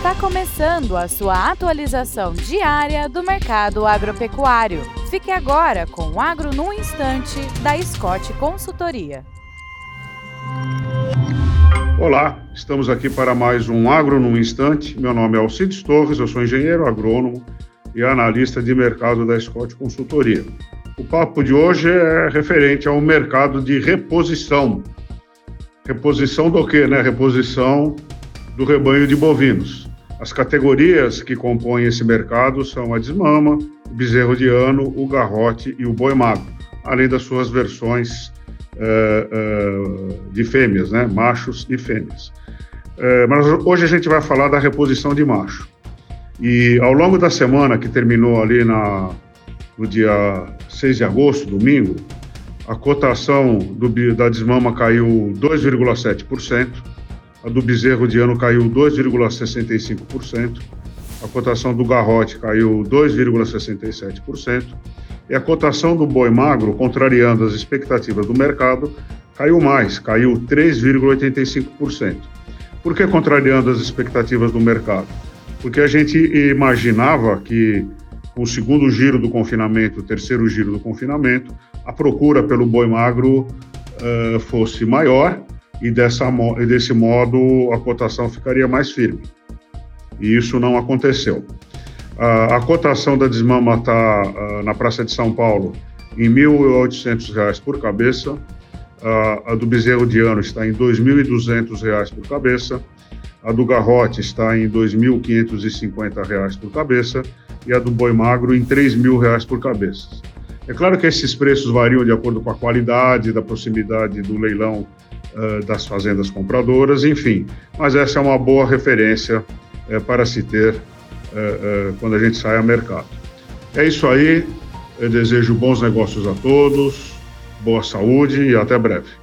Está começando a sua atualização diária do mercado agropecuário. Fique agora com o Agro no Instante, da Scott Consultoria. Olá, estamos aqui para mais um Agro no Instante. Meu nome é Alcides Torres, eu sou engenheiro agrônomo e analista de mercado da Scott Consultoria. O papo de hoje é referente ao mercado de reposição. Reposição do quê, né? Reposição do rebanho de bovinos. As categorias que compõem esse mercado são a desmama, o bezerro de ano, o garrote e o boi magro, além das suas versões uh, uh, de fêmeas, né? machos e fêmeas. Uh, mas hoje a gente vai falar da reposição de macho. E ao longo da semana, que terminou ali na, no dia 6 de agosto, domingo, a cotação do, da desmama caiu 2,7%, a do bezerro de ano caiu 2,65%, a cotação do garrote caiu 2,67% e a cotação do boi magro, contrariando as expectativas do mercado, caiu mais, caiu 3,85%. Por que contrariando as expectativas do mercado? Porque a gente imaginava que com o segundo giro do confinamento, o terceiro giro do confinamento, a procura pelo boi magro uh, fosse maior e, dessa, e desse modo a cotação ficaria mais firme. E isso não aconteceu. A, a cotação da desmama está uh, na Praça de São Paulo em R$ 1.800 por cabeça, a, a do bezerro de ano está em R$ 2.200 por cabeça, a do garrote está em R$ 2.550 por cabeça e a do boi magro em R$ 3.000 por cabeça. É claro que esses preços variam de acordo com a qualidade da proximidade do leilão uh, das fazendas compradoras, enfim. Mas essa é uma boa referência uh, para se ter uh, quando a gente sai ao mercado. É isso aí. Eu desejo bons negócios a todos, boa saúde e até breve.